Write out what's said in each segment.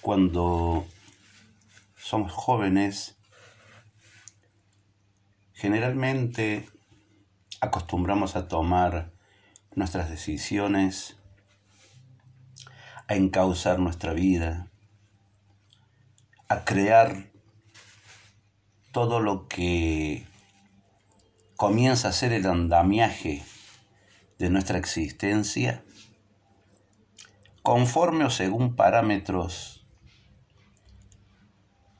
cuando somos jóvenes, generalmente acostumbramos a tomar nuestras decisiones, a encauzar nuestra vida, a crear todo lo que comienza a ser el andamiaje de nuestra existencia, conforme o según parámetros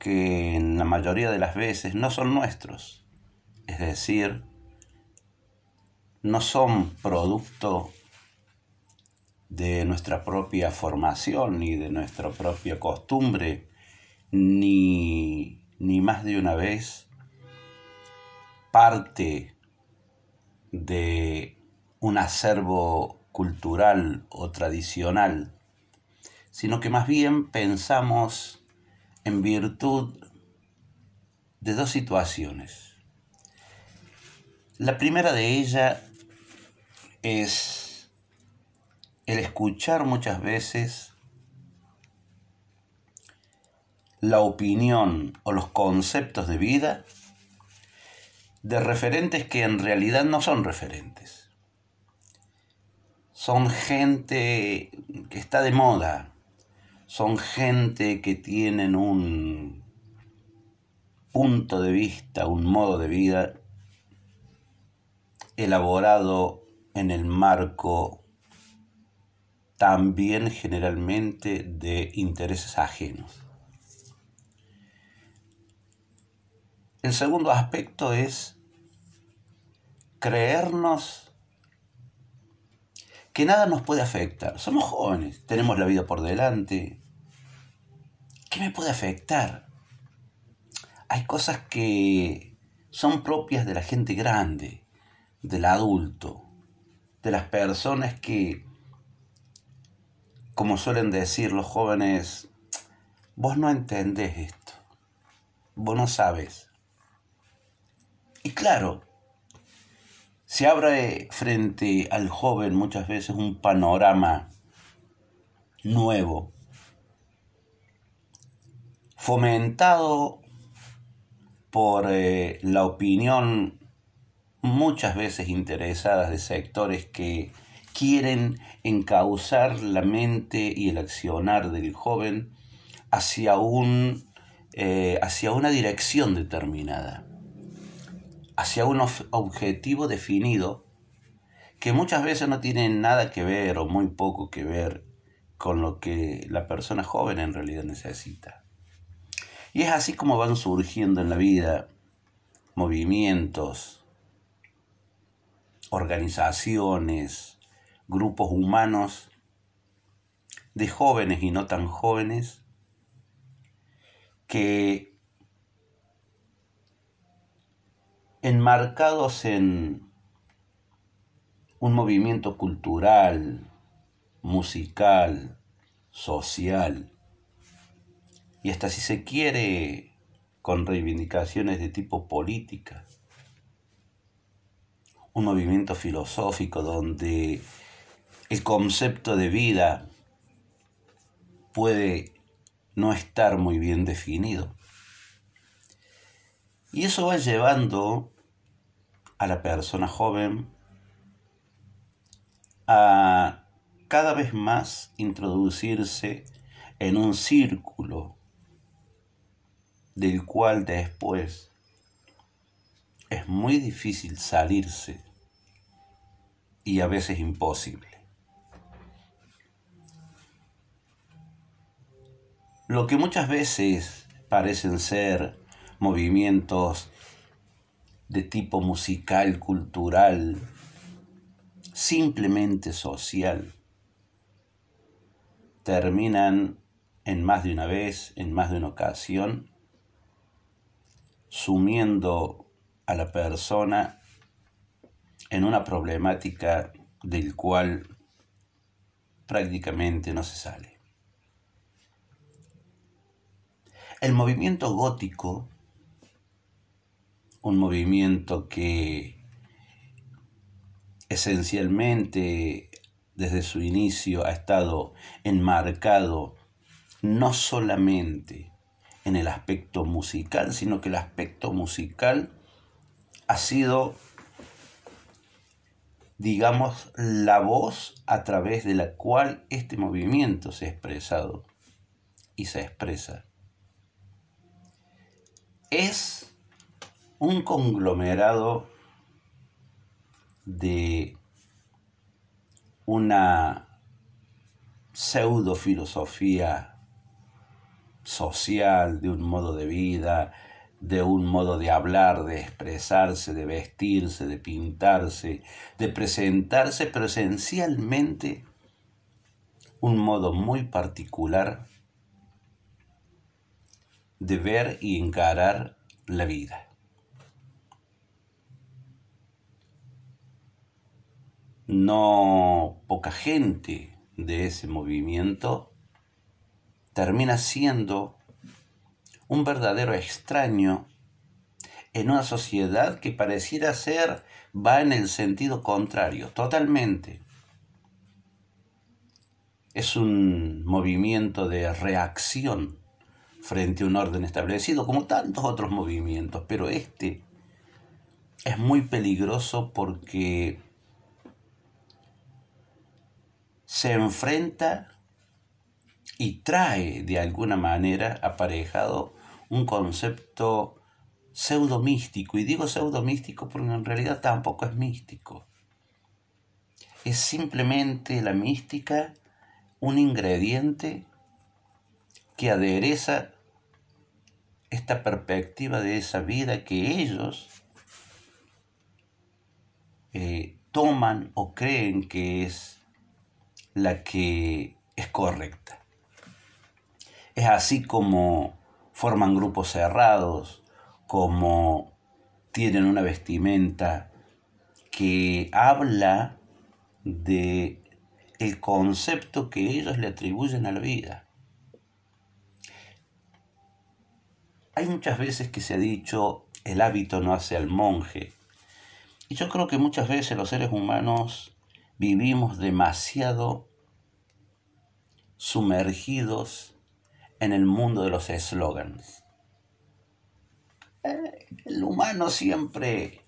que en la mayoría de las veces no son nuestros, es decir, no son producto de nuestra propia formación ni de nuestra propia costumbre, ni, ni más de una vez parte de un acervo cultural o tradicional, sino que más bien pensamos en virtud de dos situaciones. La primera de ellas es el escuchar muchas veces la opinión o los conceptos de vida de referentes que en realidad no son referentes. Son gente que está de moda, son gente que tienen un punto de vista, un modo de vida elaborado en el marco también generalmente de intereses ajenos. El segundo aspecto es creernos que nada nos puede afectar. Somos jóvenes, tenemos la vida por delante. ¿Qué me puede afectar? Hay cosas que son propias de la gente grande, del adulto, de las personas que, como suelen decir los jóvenes, vos no entendés esto, vos no sabes. Y claro, se abre frente al joven muchas veces un panorama nuevo, fomentado por eh, la opinión muchas veces interesadas de sectores que quieren encauzar la mente y el accionar del joven hacia, un, eh, hacia una dirección determinada hacia un objetivo definido que muchas veces no tiene nada que ver o muy poco que ver con lo que la persona joven en realidad necesita. Y es así como van surgiendo en la vida movimientos, organizaciones, grupos humanos de jóvenes y no tan jóvenes que enmarcados en un movimiento cultural, musical, social, y hasta si se quiere con reivindicaciones de tipo política. Un movimiento filosófico donde el concepto de vida puede no estar muy bien definido. Y eso va llevando a la persona joven a cada vez más introducirse en un círculo del cual después es muy difícil salirse y a veces imposible. Lo que muchas veces parecen ser movimientos de tipo musical, cultural, simplemente social, terminan en más de una vez, en más de una ocasión, sumiendo a la persona en una problemática del cual prácticamente no se sale. El movimiento gótico un movimiento que esencialmente desde su inicio ha estado enmarcado no solamente en el aspecto musical, sino que el aspecto musical ha sido, digamos, la voz a través de la cual este movimiento se ha expresado y se expresa. Es un conglomerado de una pseudo filosofía social, de un modo de vida, de un modo de hablar, de expresarse, de vestirse, de pintarse, de presentarse, pero esencialmente un modo muy particular de ver y encarar la vida. No poca gente de ese movimiento termina siendo un verdadero extraño en una sociedad que pareciera ser va en el sentido contrario, totalmente. Es un movimiento de reacción frente a un orden establecido, como tantos otros movimientos, pero este es muy peligroso porque se enfrenta y trae de alguna manera aparejado un concepto pseudo místico. Y digo pseudo místico porque en realidad tampoco es místico. Es simplemente la mística un ingrediente que adereza esta perspectiva de esa vida que ellos eh, toman o creen que es la que es correcta. Es así como forman grupos cerrados, como tienen una vestimenta que habla de el concepto que ellos le atribuyen a la vida. Hay muchas veces que se ha dicho el hábito no hace al monje. Y yo creo que muchas veces los seres humanos vivimos demasiado sumergidos en el mundo de los eslogans. El humano siempre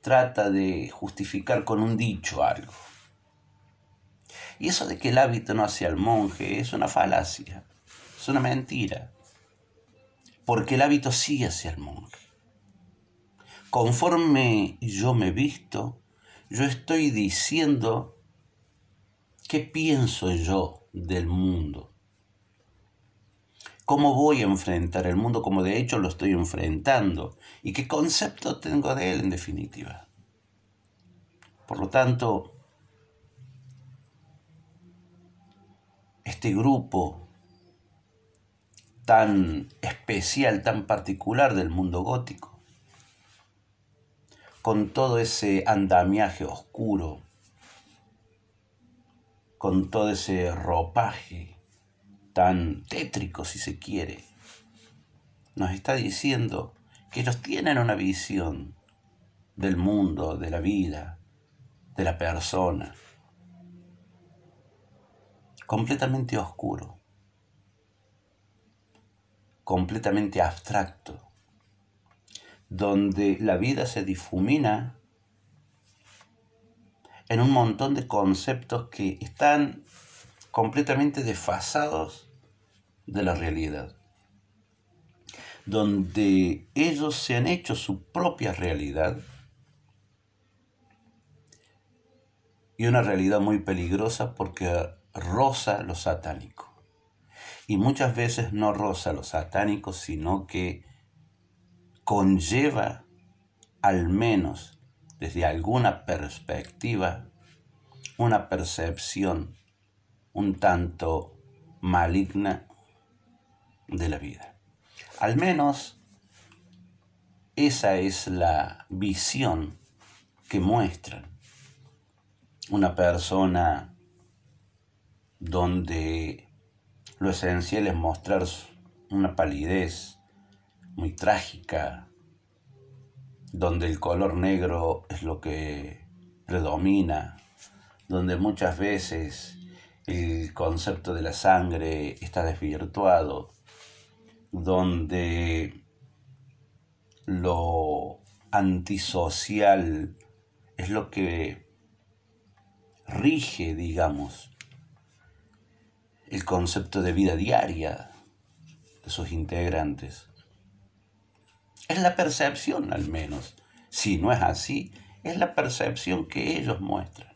trata de justificar con un dicho algo. Y eso de que el hábito no hace al monje es una falacia, es una mentira. Porque el hábito sí hace al monje. Conforme yo me visto, yo estoy diciendo qué pienso yo del mundo cómo voy a enfrentar el mundo como de hecho lo estoy enfrentando y qué concepto tengo de él en definitiva. Por lo tanto, este grupo tan especial, tan particular del mundo gótico, con todo ese andamiaje oscuro, con todo ese ropaje tan tétrico si se quiere, nos está diciendo que ellos tienen una visión del mundo, de la vida, de la persona, completamente oscuro, completamente abstracto, donde la vida se difumina en un montón de conceptos que están completamente desfasados de la realidad, donde ellos se han hecho su propia realidad y una realidad muy peligrosa porque roza lo satánico. Y muchas veces no roza lo satánico, sino que conlleva, al menos desde alguna perspectiva, una percepción un tanto maligna de la vida. Al menos esa es la visión que muestran una persona donde lo esencial es mostrar una palidez muy trágica, donde el color negro es lo que predomina, donde muchas veces el concepto de la sangre está desvirtuado, donde lo antisocial es lo que rige, digamos, el concepto de vida diaria de sus integrantes. Es la percepción, al menos. Si no es así, es la percepción que ellos muestran.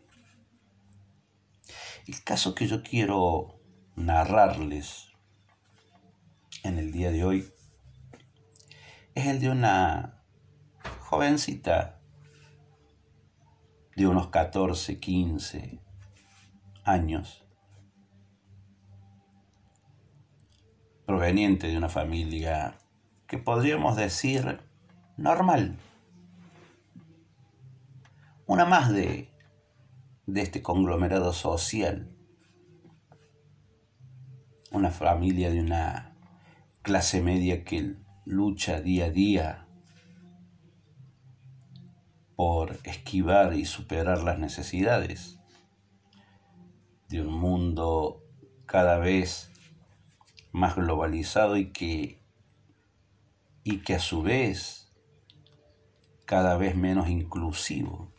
El caso que yo quiero narrarles en el día de hoy es el de una jovencita de unos 14, 15 años, proveniente de una familia que podríamos decir normal. Una más de, de este conglomerado social. Una familia de una clase media que lucha día a día por esquivar y superar las necesidades de un mundo cada vez más globalizado y que y que a su vez cada vez menos inclusivo,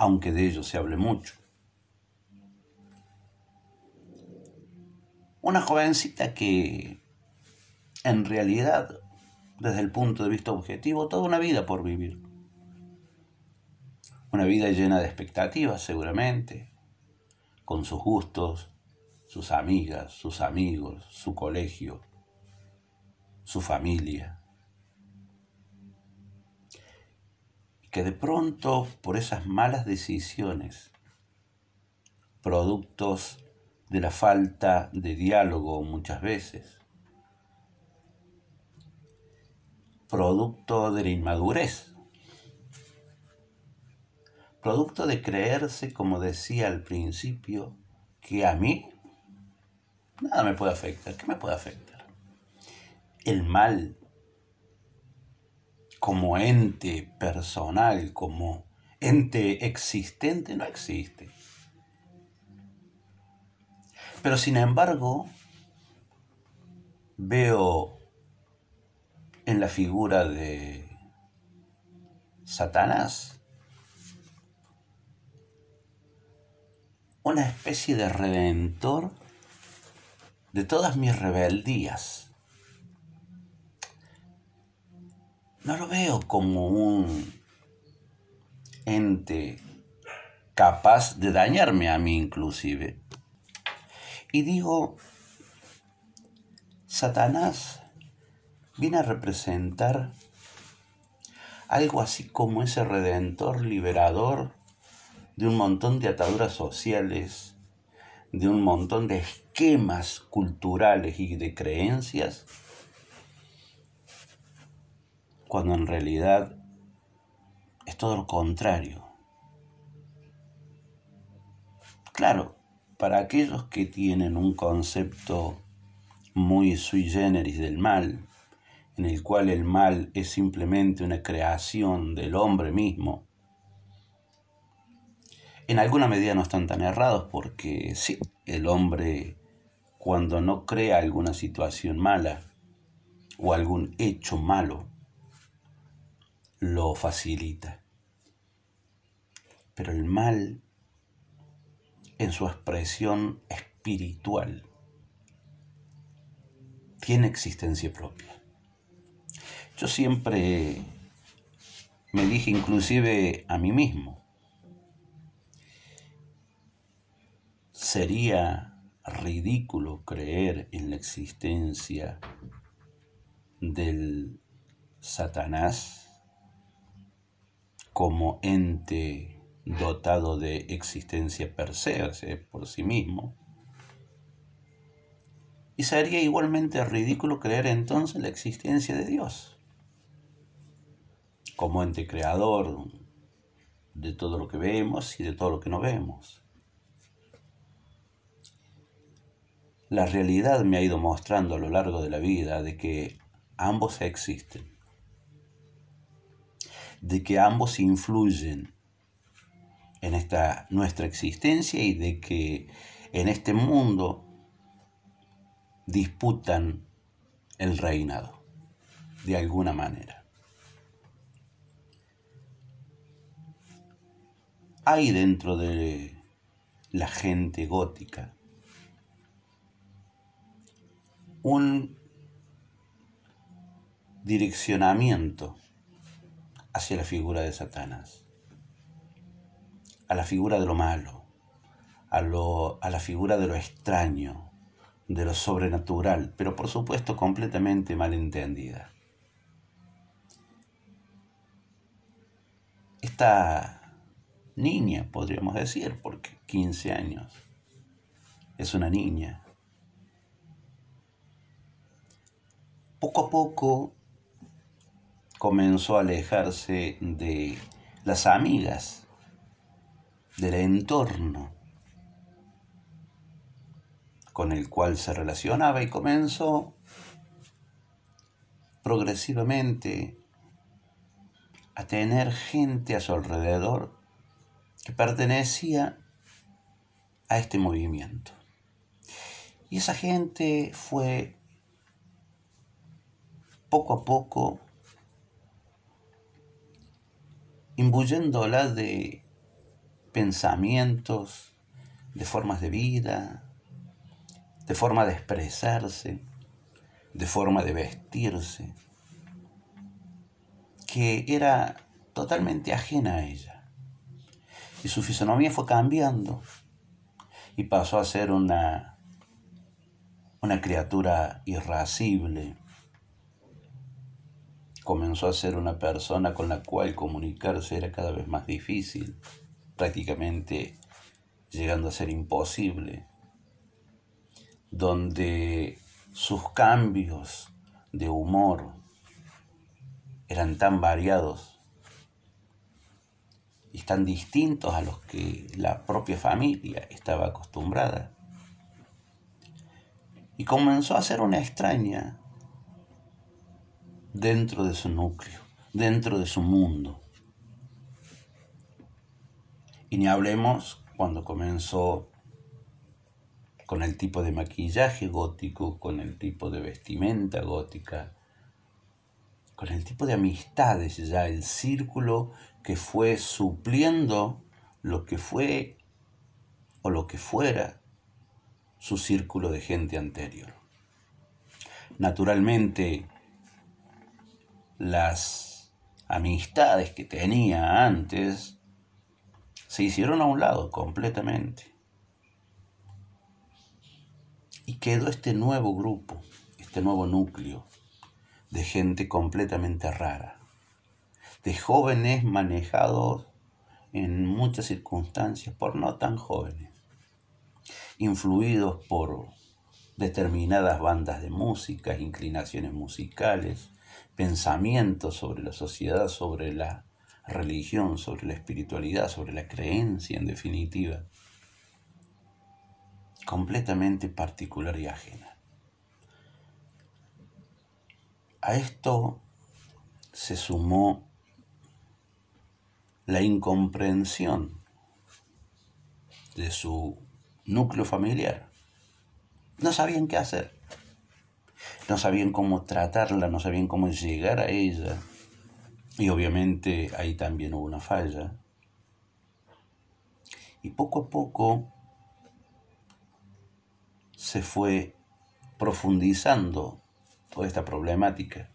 aunque de ello se hable mucho. Una jovencita que en realidad, desde el punto de vista objetivo, toda una vida por vivir. Una vida llena de expectativas, seguramente, con sus gustos, sus amigas, sus amigos, su colegio, su familia. Que de pronto, por esas malas decisiones, productos de la falta de diálogo muchas veces, producto de la inmadurez, producto de creerse, como decía al principio, que a mí nada me puede afectar. ¿Qué me puede afectar? el mal como ente personal, como ente existente, no existe. Pero sin embargo, veo en la figura de Satanás una especie de redentor de todas mis rebeldías no lo veo como un ente capaz de dañarme a mí inclusive. Y digo, Satanás viene a representar algo así como ese redentor liberador de un montón de ataduras sociales, de un montón de esquemas culturales y de creencias cuando en realidad es todo lo contrario. Claro, para aquellos que tienen un concepto muy sui generis del mal, en el cual el mal es simplemente una creación del hombre mismo, en alguna medida no están tan errados porque sí, el hombre cuando no crea alguna situación mala o algún hecho malo, lo facilita. Pero el mal, en su expresión espiritual, tiene existencia propia. Yo siempre me dije inclusive a mí mismo, sería ridículo creer en la existencia del Satanás como ente dotado de existencia per se, por sí mismo. Y sería igualmente ridículo creer entonces la existencia de Dios como ente creador de todo lo que vemos y de todo lo que no vemos. La realidad me ha ido mostrando a lo largo de la vida de que ambos existen de que ambos influyen en esta nuestra existencia y de que en este mundo disputan el reinado de alguna manera. Hay dentro de la gente gótica un direccionamiento hacia la figura de Satanás, a la figura de lo malo, a, lo, a la figura de lo extraño, de lo sobrenatural, pero por supuesto completamente malentendida. Esta niña, podríamos decir, porque 15 años, es una niña, poco a poco comenzó a alejarse de las amigas, del entorno con el cual se relacionaba y comenzó progresivamente a tener gente a su alrededor que pertenecía a este movimiento. Y esa gente fue poco a poco imbuyéndola de pensamientos, de formas de vida, de forma de expresarse, de forma de vestirse, que era totalmente ajena a ella. Y su fisonomía fue cambiando y pasó a ser una, una criatura irascible, comenzó a ser una persona con la cual comunicarse era cada vez más difícil, prácticamente llegando a ser imposible, donde sus cambios de humor eran tan variados y tan distintos a los que la propia familia estaba acostumbrada. Y comenzó a ser una extraña dentro de su núcleo, dentro de su mundo. Y ni hablemos cuando comenzó con el tipo de maquillaje gótico, con el tipo de vestimenta gótica, con el tipo de amistades, ya el círculo que fue supliendo lo que fue o lo que fuera su círculo de gente anterior. Naturalmente, las amistades que tenía antes se hicieron a un lado completamente. Y quedó este nuevo grupo, este nuevo núcleo de gente completamente rara, de jóvenes manejados en muchas circunstancias por no tan jóvenes, influidos por determinadas bandas de música, inclinaciones musicales, pensamientos sobre la sociedad, sobre la religión, sobre la espiritualidad, sobre la creencia en definitiva, completamente particular y ajena. A esto se sumó la incomprensión de su núcleo familiar. No sabían qué hacer no sabían cómo tratarla, no sabían cómo llegar a ella. Y obviamente ahí también hubo una falla. Y poco a poco se fue profundizando toda esta problemática.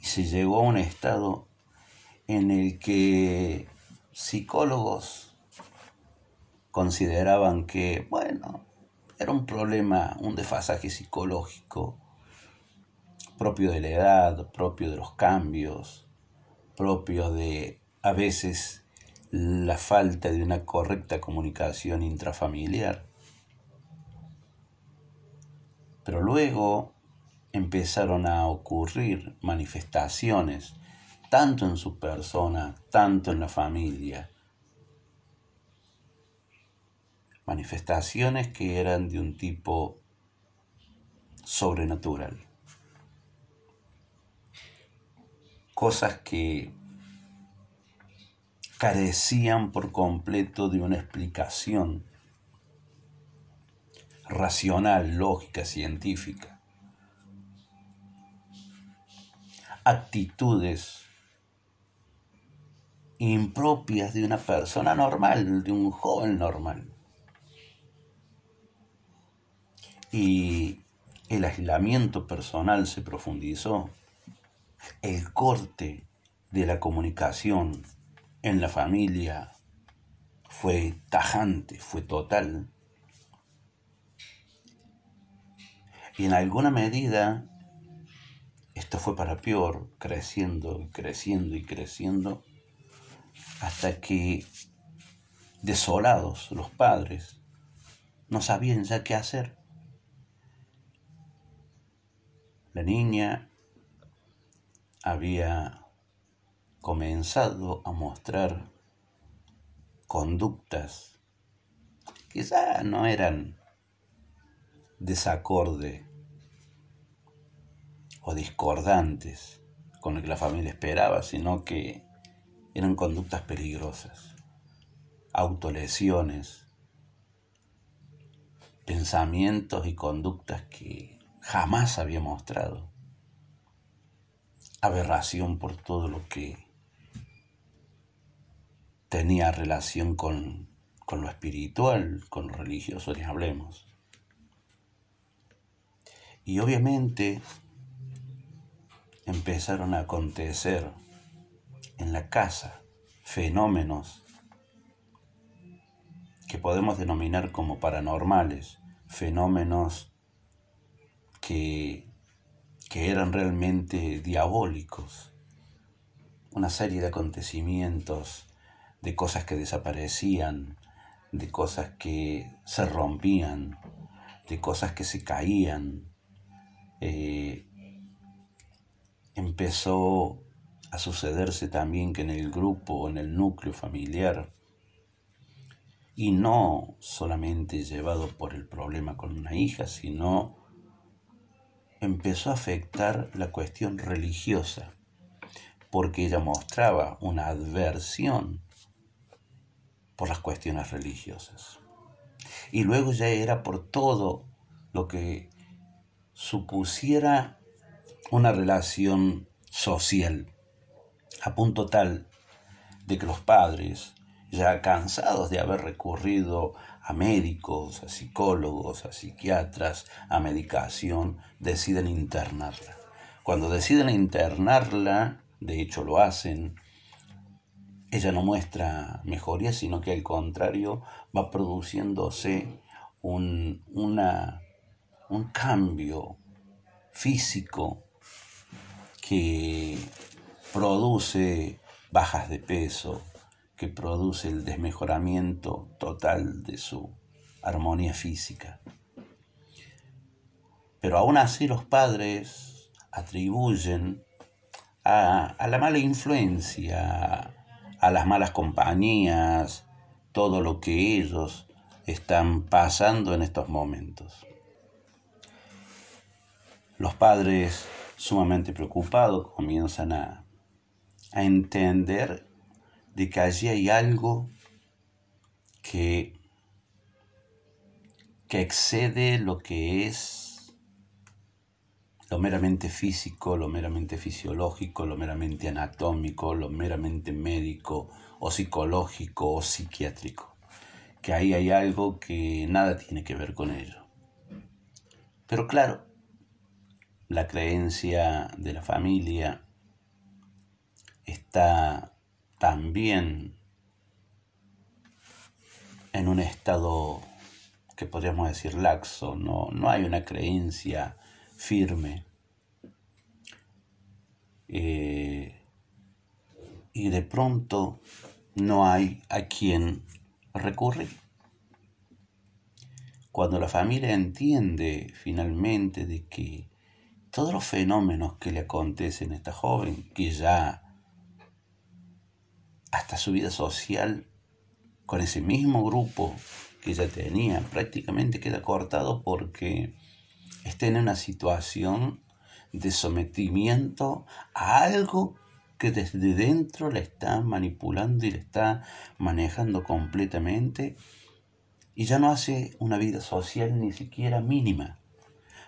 Y se llegó a un estado en el que psicólogos consideraban que, bueno, era un problema, un desfasaje psicológico propio de la edad, propio de los cambios, propio de a veces la falta de una correcta comunicación intrafamiliar. Pero luego empezaron a ocurrir manifestaciones, tanto en su persona, tanto en la familia, manifestaciones que eran de un tipo sobrenatural. Cosas que carecían por completo de una explicación racional, lógica, científica. Actitudes impropias de una persona normal, de un joven normal. Y el aislamiento personal se profundizó, el corte de la comunicación en la familia fue tajante, fue total. Y en alguna medida esto fue para peor, creciendo y creciendo y creciendo, hasta que desolados los padres no sabían ya qué hacer. La niña había comenzado a mostrar conductas que ya no eran desacorde o discordantes con lo que la familia esperaba, sino que eran conductas peligrosas, autolesiones, pensamientos y conductas que jamás había mostrado, aberración por todo lo que tenía relación con, con lo espiritual, con lo religioso, ni hablemos. Y obviamente empezaron a acontecer en la casa fenómenos que podemos denominar como paranormales, fenómenos que, eran realmente diabólicos, una serie de acontecimientos, de cosas que desaparecían, de cosas que se rompían, de cosas que se caían. Eh, empezó a sucederse también que en el grupo, en el núcleo familiar, y no solamente llevado por el problema con una hija, sino empezó a afectar la cuestión religiosa, porque ella mostraba una adversión por las cuestiones religiosas. Y luego ya era por todo lo que supusiera una relación social, a punto tal de que los padres, ya cansados de haber recurrido a médicos, a psicólogos, a psiquiatras, a medicación, deciden internarla. Cuando deciden internarla, de hecho lo hacen, ella no muestra mejoría, sino que al contrario va produciéndose un, un cambio físico que produce bajas de peso, que produce el desmejoramiento total de su armonía física. Pero aún así los padres atribuyen a, a, la mala influencia, a las malas compañías, todo lo que ellos están pasando en estos momentos. Los padres sumamente preocupados comienzan a, a entender de que allí hay algo que, que excede lo que es lo meramente físico, lo meramente fisiológico, lo meramente anatómico, lo meramente médico o psicológico o psiquiátrico. Que ahí hay algo que nada tiene que ver con ello. Pero claro, la creencia de la familia está también en un estado que podríamos decir laxo, no, no hay una creencia firme. Eh, y de pronto no hay a quien recurrir. Cuando la familia entiende finalmente de que todos los fenómenos que le acontecen a esta joven, que ya hasta su vida social con ese mismo grupo que ella tenía prácticamente queda cortado porque está en una situación de sometimiento a algo que desde dentro la está manipulando y la está manejando completamente y ya no hace una vida social ni siquiera mínima.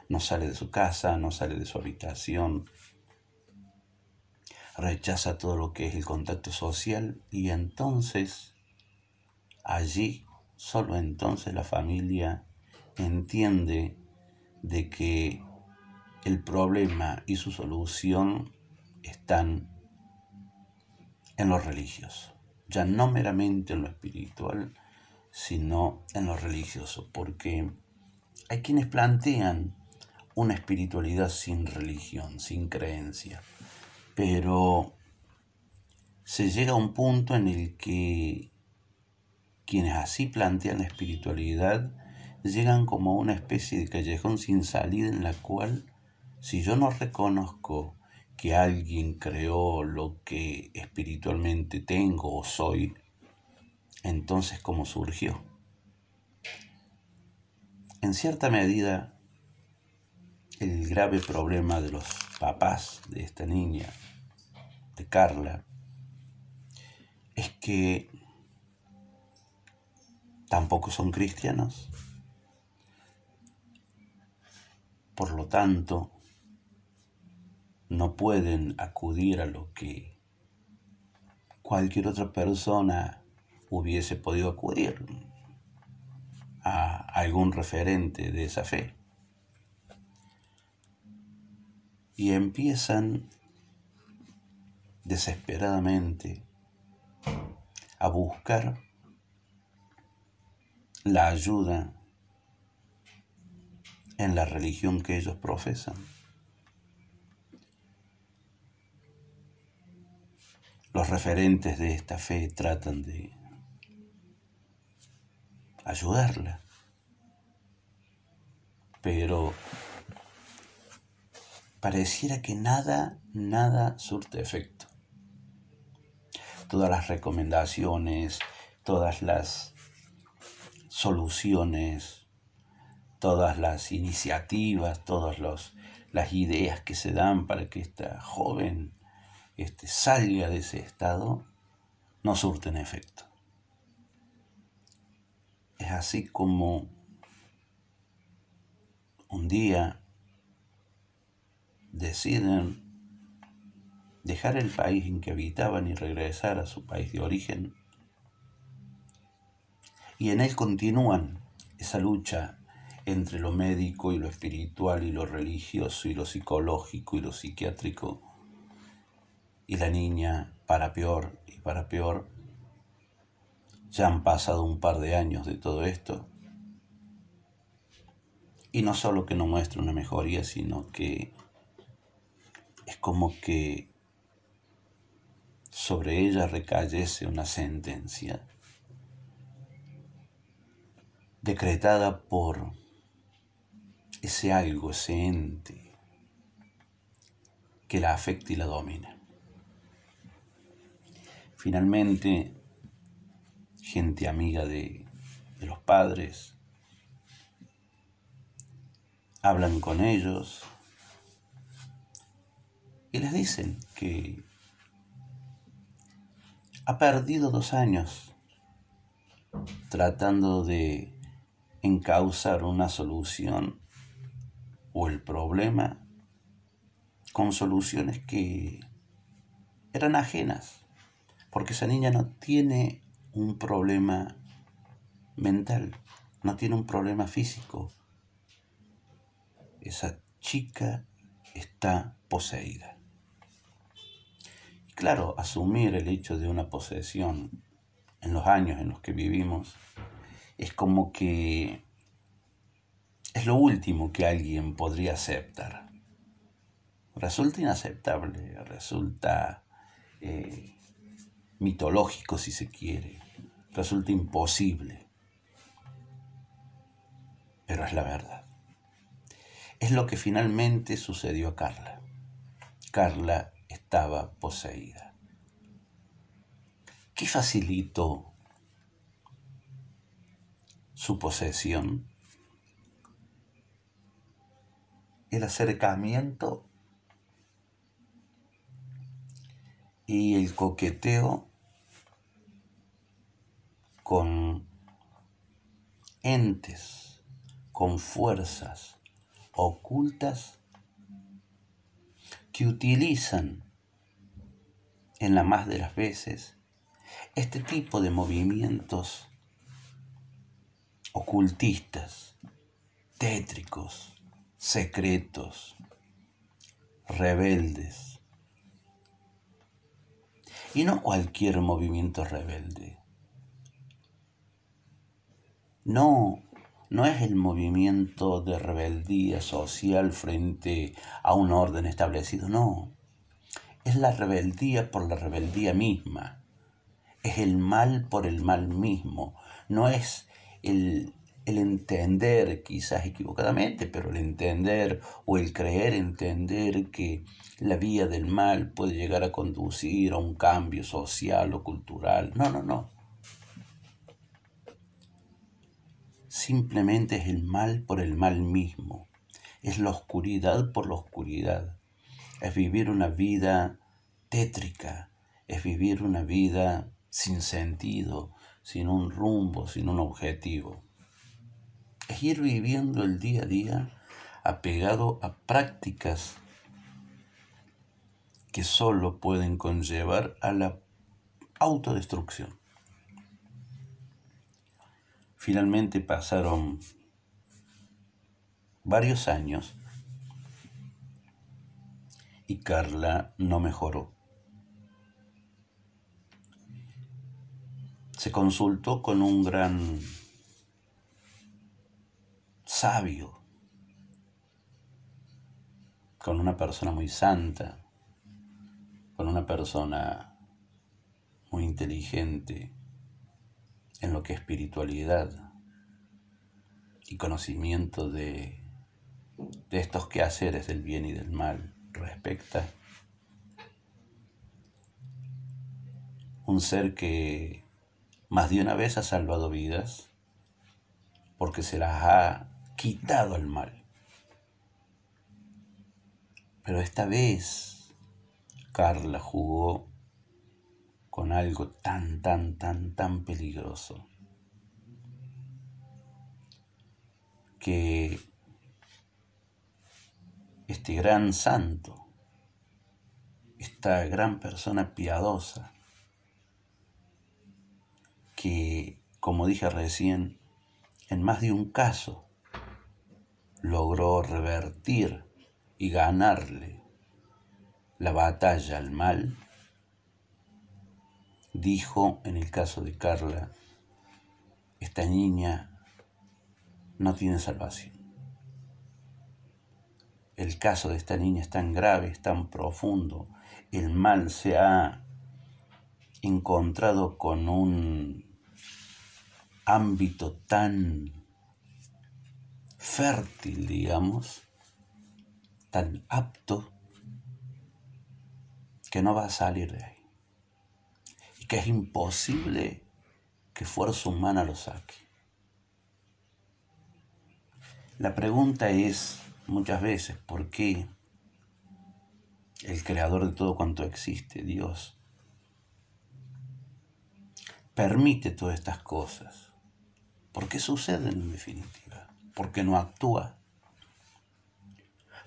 No sale de su casa, no sale de su habitación, rechaza todo lo que es el contacto social y entonces allí, solo entonces la familia entiende de que el problema y su solución están en lo religioso, ya no meramente en lo espiritual, sino en lo religioso, porque hay quienes plantean una espiritualidad sin religión, sin creencia, pero se llega a un punto en el que quienes así plantean la espiritualidad llegan como a una especie de callejón sin salida en la cual si yo no reconozco que alguien creó lo que espiritualmente tengo o soy, entonces ¿cómo surgió? En cierta medida, el grave problema de los papás de esta niña, de Carla, es que tampoco son cristianos. Por lo tanto, no pueden acudir a lo que cualquier otra persona hubiese podido acudir, a algún referente de esa fe. Y empiezan desesperadamente a buscar la ayuda en la religión que ellos profesan. Los referentes de esta fe tratan de ayudarla, pero pareciera que nada, nada surte efecto. Todas las recomendaciones, todas las soluciones, todas las iniciativas, todas las ideas que se dan para que esta joven este, salga de ese estado, no surten efecto. Es así como un día deciden dejar el país en que habitaban y regresar a su país de origen. Y en él continúan esa lucha entre lo médico y lo espiritual y lo religioso y lo psicológico y lo psiquiátrico y la niña, para peor y para peor, ya han pasado un par de años de todo esto. Y no solo que no muestra una mejoría, sino que es como que sobre ella recayese una sentencia decretada por ese algo, ese ente que la afecta y la domina. Finalmente, gente amiga de, de los padres, hablan con ellos y les dicen que ha perdido dos años tratando de encauzar una solución o el problema con soluciones que eran ajenas porque esa niña no tiene un problema mental, no tiene un problema físico. Esa chica está poseída. Claro, asumir el hecho de una posesión en los años en los que vivimos es como que es lo último que alguien podría aceptar. Resulta inaceptable, resulta eh, mitológico si se quiere. Resulta imposible. Pero es la verdad. Es lo que finalmente sucedió a Carla. Carla estaba poseída. ¿Qué facilitó su posesión? El acercamiento y el coqueteo con entes, con fuerzas ocultas que utilizan en la más de las veces este tipo de movimientos ocultistas, tétricos, secretos, rebeldes. Y no cualquier movimiento rebelde. No, no es el movimiento de rebeldía social frente a un orden establecido, no. Es la rebeldía por la rebeldía misma. Es el mal por el mal mismo. No es el, el entender, quizás equivocadamente, pero el entender o el creer entender que la vía del mal puede llegar a conducir a un cambio social o cultural. No, no, no. Simplemente es el mal por el mal mismo. Es la oscuridad por la oscuridad. Es vivir una vida tétrica. Es vivir una vida sin sentido, sin un rumbo, sin un objetivo. Es ir viviendo el día a día apegado a prácticas que solo pueden conllevar a la autodestrucción. Finalmente pasaron varios años y Carla no mejoró. Se consultó con un gran sabio, con una persona muy santa, con una persona muy inteligente en lo que espiritualidad y conocimiento de, de estos quehaceres del bien y del mal respecta. Un ser que más de una vez ha salvado vidas porque se las ha quitado el mal. Pero esta vez Carla jugó con algo tan, tan, tan, tan peligroso que este gran santo, esta gran persona piadosa, que, como dije recién, en más de un caso logró revertir y ganarle la batalla al mal, dijo en el caso de Carla, esta niña no tiene salvación. El caso de esta niña es tan grave, es tan profundo, el mal se ha encontrado con un ámbito tan fértil, digamos, tan apto, que no va a salir de ahí. Que es imposible que fuerza humana lo saque. La pregunta es muchas veces, ¿por qué el creador de todo cuanto existe, Dios, permite todas estas cosas? ¿Por qué suceden en definitiva? ¿Por qué no actúa?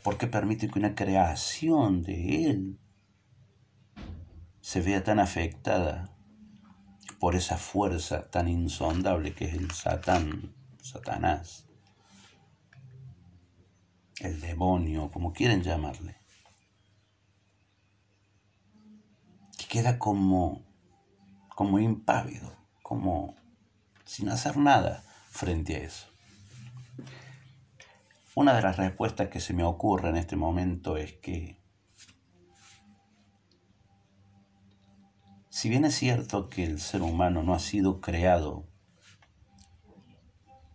¿Por qué permite que una creación de Él se vea tan afectada por esa fuerza tan insondable que es el Satán, Satanás, el demonio, como quieren llamarle? Que queda como, como impávido, como sin hacer nada frente a eso. Una de las respuestas que se me ocurre en este momento es que si bien es cierto que el ser humano no ha sido creado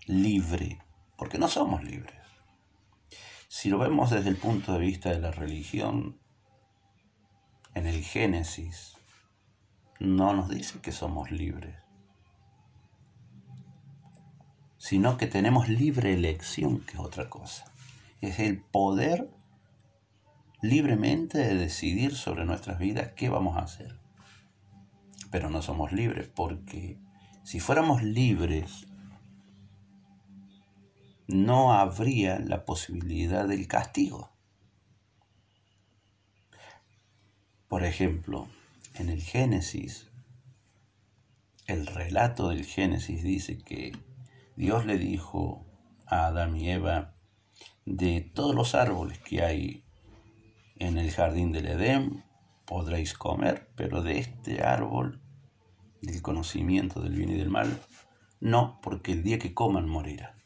libre, porque no somos libres, si lo vemos desde el punto de vista de la religión, en el Génesis, no nos dice que somos libres sino que tenemos libre elección, que es otra cosa. Es el poder libremente de decidir sobre nuestras vidas qué vamos a hacer. Pero no somos libres porque si fuéramos libres, no habría la posibilidad del castigo. Por ejemplo, en el Génesis, el relato del Génesis dice que Dios le dijo a Adán y Eva, de todos los árboles que hay en el jardín del Edén podréis comer, pero de este árbol, del conocimiento del bien y del mal, no, porque el día que coman morirá.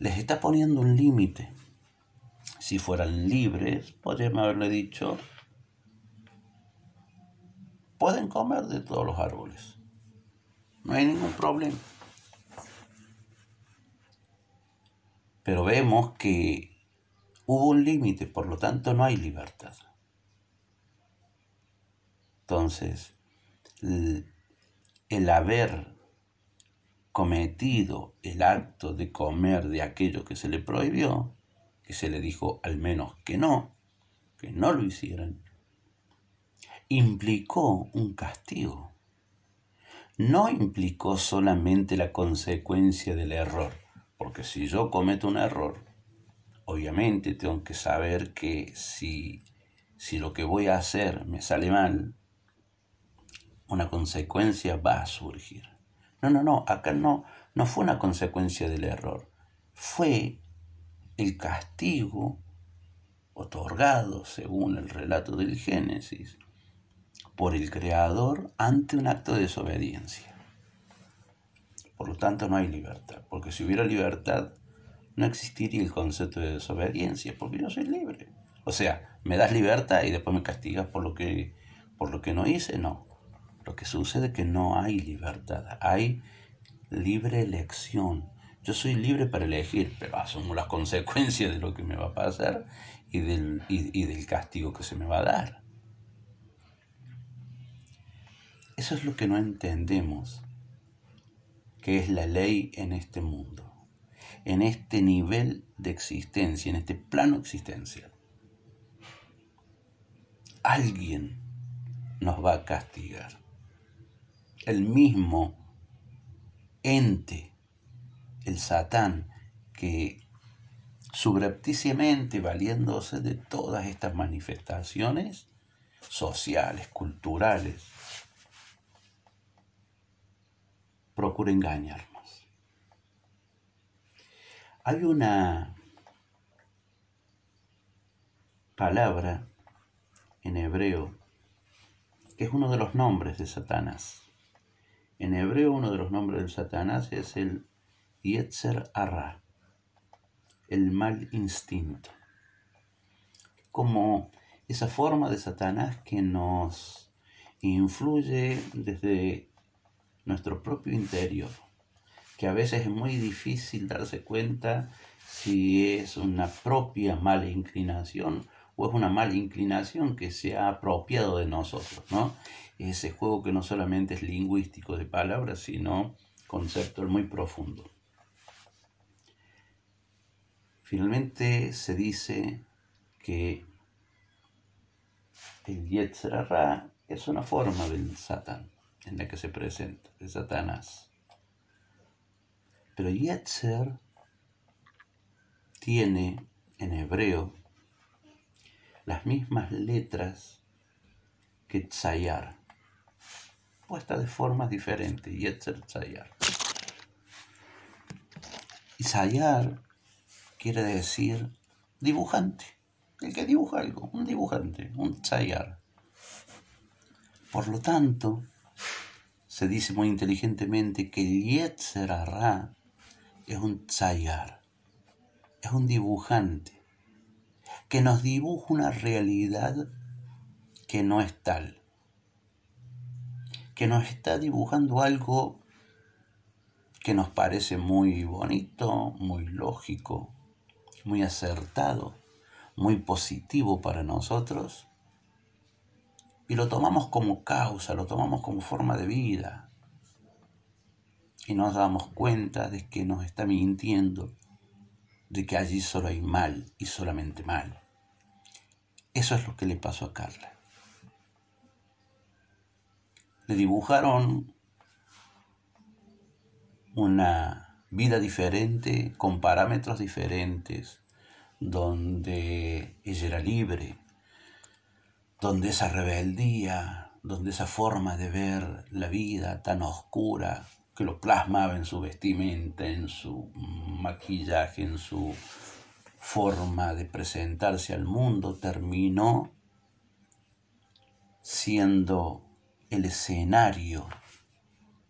Les está poniendo un límite si fueran libres, podríamos haberle dicho, pueden comer de todos los árboles. No hay ningún problema. Pero vemos que hubo un límite, por lo tanto no hay libertad. Entonces, el haber cometido el acto de comer de aquello que se le prohibió, que se le dijo al menos que no, que no lo hicieran, implicó un castigo. No implicó solamente la consecuencia del error, porque si yo cometo un error, obviamente tengo que saber que si, si lo que voy a hacer me sale mal, una consecuencia va a surgir. No, no, no, acá no, no fue una consecuencia del error, fue el castigo otorgado, según el relato del Génesis, por el Creador ante un acto de desobediencia. Por lo tanto, no hay libertad, porque si hubiera libertad, no existiría el concepto de desobediencia, porque yo soy libre. O sea, me das libertad y después me castigas por lo que, por lo que no hice, no. Lo que sucede es que no hay libertad, hay libre elección. Yo soy libre para elegir, pero asumo las consecuencias de lo que me va a pasar y del, y, del castigo que se me va a dar. Eso es lo que no entendemos, que es la ley en este mundo, en este nivel de existencia, en este plano existencial. Alguien nos va a castigar. El mismo ente el Satán, que subrepticiamente, valiéndose de todas estas manifestaciones sociales, culturales, procura engañarnos. Hay una palabra en hebreo que es uno de los nombres de Satanás. En hebreo uno de los nombres de Satanás es el Yetzer Arra, el mal instinto, como esa forma de Satanás que nos influye desde nuestro propio interior, que a veces es muy difícil darse cuenta si es una propia mala inclinación o es una mala inclinación que se ha apropiado de nosotros, ¿no? Ese juego que no solamente es lingüístico de palabras, sino conceptual muy profundo. Finalmente se dice que el Yetzirah es una forma del Satán en la que se presenta, de Satanás. Pero Yetzer tiene en hebreo las mismas letras que Tzayar, puestas de formas diferentes, Yetzer Tzayar. Y Tzayar quiere decir dibujante, el que dibuja algo, un dibujante, un tzayar. Por lo tanto, se dice muy inteligentemente que el Yetzer es un tzayar, es un dibujante, que nos dibuja una realidad que no es tal, que nos está dibujando algo que nos parece muy bonito, muy lógico, muy acertado, muy positivo para nosotros, y lo tomamos como causa, lo tomamos como forma de vida, y nos damos cuenta de que nos está mintiendo, de que allí solo hay mal y solamente mal. Eso es lo que le pasó a Carla. Le dibujaron una vida diferente, con parámetros diferentes, donde ella era libre, donde esa rebeldía, donde esa forma de ver la vida tan oscura, que lo plasmaba en su vestimenta, en su maquillaje, en su forma de presentarse al mundo, terminó siendo el escenario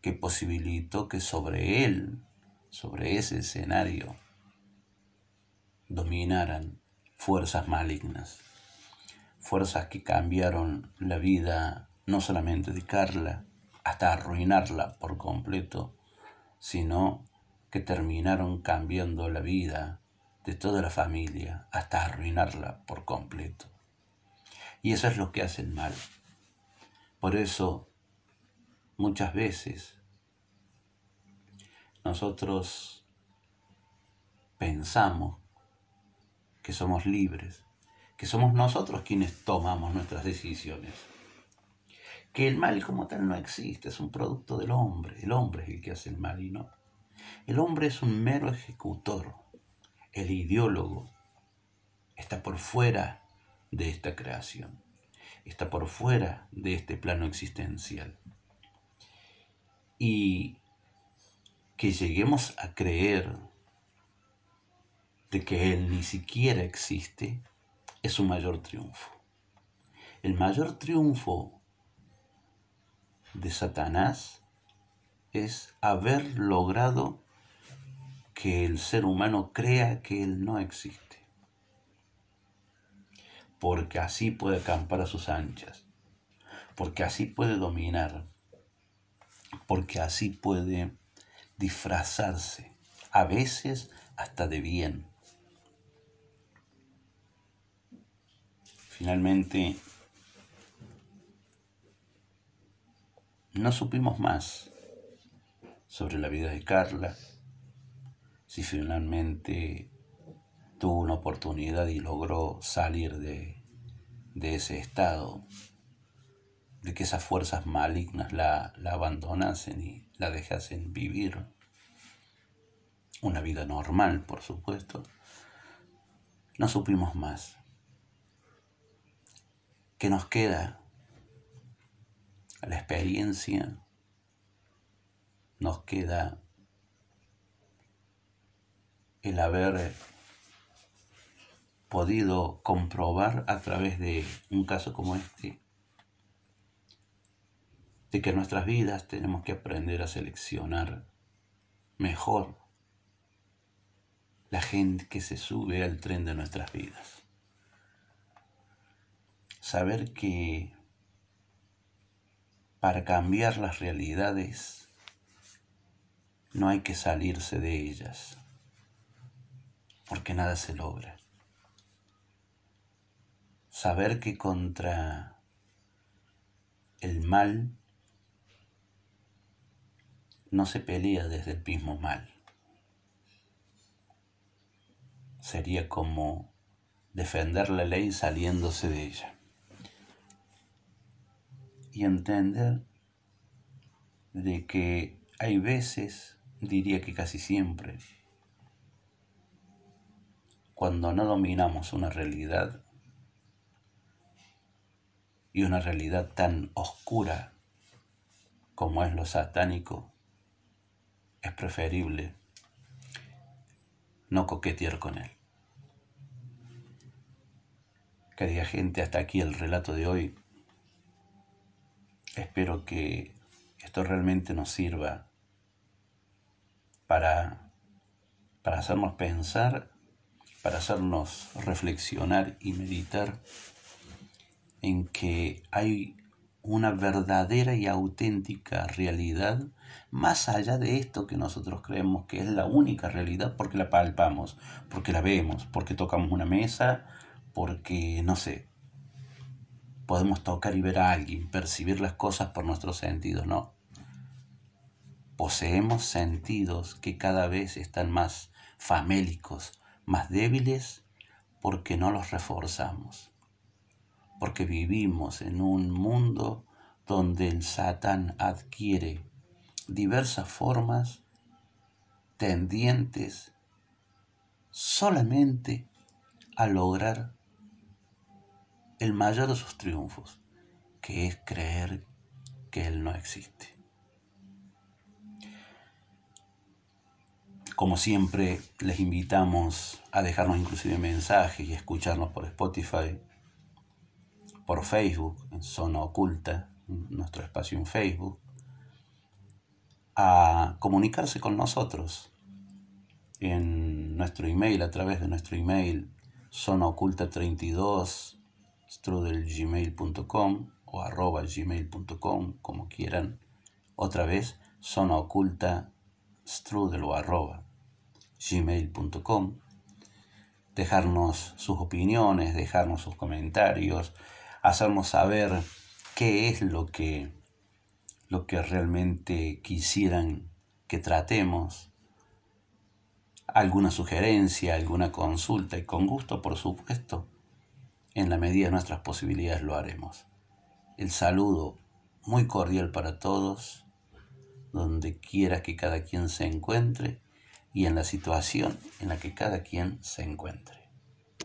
que posibilitó que sobre él, sobre ese escenario, dominaran fuerzas malignas, fuerzas que cambiaron la vida no solamente de Carla, hasta arruinarla por completo, sino que terminaron cambiando la vida de toda la familia hasta arruinarla por completo. Y eso es lo que hace el mal. Por eso, muchas veces, nosotros pensamos que somos libres, que somos nosotros quienes tomamos nuestras decisiones que el mal como tal no existe, es un producto del hombre. El hombre es el que hace el mal y no. El hombre es un mero ejecutor. El ideólogo está por fuera de esta creación, está por fuera de este plano existencial. Y que lleguemos a creer de que Él ni siquiera existe es su mayor triunfo. El mayor triunfo de Satanás es haber logrado que el ser humano crea que Él no existe. Porque así puede acampar a sus anchas, porque así puede dominar, porque así puede disfrazarse, a veces hasta de bien. Finalmente, No supimos más sobre la vida de Carla, si finalmente tuvo una oportunidad y logró salir de, de ese estado, de que esas fuerzas malignas la, la abandonasen y la dejasen vivir una vida normal, por supuesto. No supimos más. ¿Qué nos queda? La experiencia, nos queda el haber podido comprobar a través de un caso como este, de que en nuestras vidas tenemos que aprender a seleccionar mejor la gente que se sube al tren de nuestras vidas. Saber que para cambiar las realidades no hay que salirse de ellas, porque nada se logra. Saber que contra el mal no se pelea desde el mismo mal. Sería como defender la ley saliéndose de ella y entender de que hay veces, diría que casi siempre, cuando no dominamos una realidad y una realidad tan oscura como es lo satánico, es preferible no coquetear con él. Querida gente, hasta aquí el relato de hoy. Espero que esto realmente nos sirva para, para hacernos pensar, para hacernos reflexionar y meditar en que hay una verdadera y auténtica realidad más allá de esto que nosotros creemos que es la única realidad porque la palpamos, porque la vemos, porque tocamos una mesa, porque no sé, podemos tocar y ver a alguien, percibir las cosas por nuestros sentidos, no. Poseemos sentidos que cada vez están más famélicos, más débiles porque no los reforzamos, porque vivimos en un mundo donde el Satán adquiere diversas formas tendientes solamente a lograr el mayor de sus triunfos, que es creer que Él no existe. Como siempre, les invitamos a dejarnos inclusive mensajes y escucharnos por Spotify, por Facebook, en Zona Oculta, nuestro espacio en Facebook, a comunicarse con nosotros en nuestro email, a través de nuestro email zonaoculta32 strudelgmail.com o arroba gmail.com, como quieran. Otra vez, zona oculta strudel o arroba gmail.com. Dejarnos sus opiniones, dejarnos sus comentarios, hacernos saber qué es lo que, lo que realmente quisieran que tratemos, alguna sugerencia, alguna consulta y con gusto, por supuesto, en la medida de nuestras posibilidades lo haremos. El saludo muy cordial para todos, donde quiera que cada quien se encuentre y en la situación en la que cada quien se encuentre.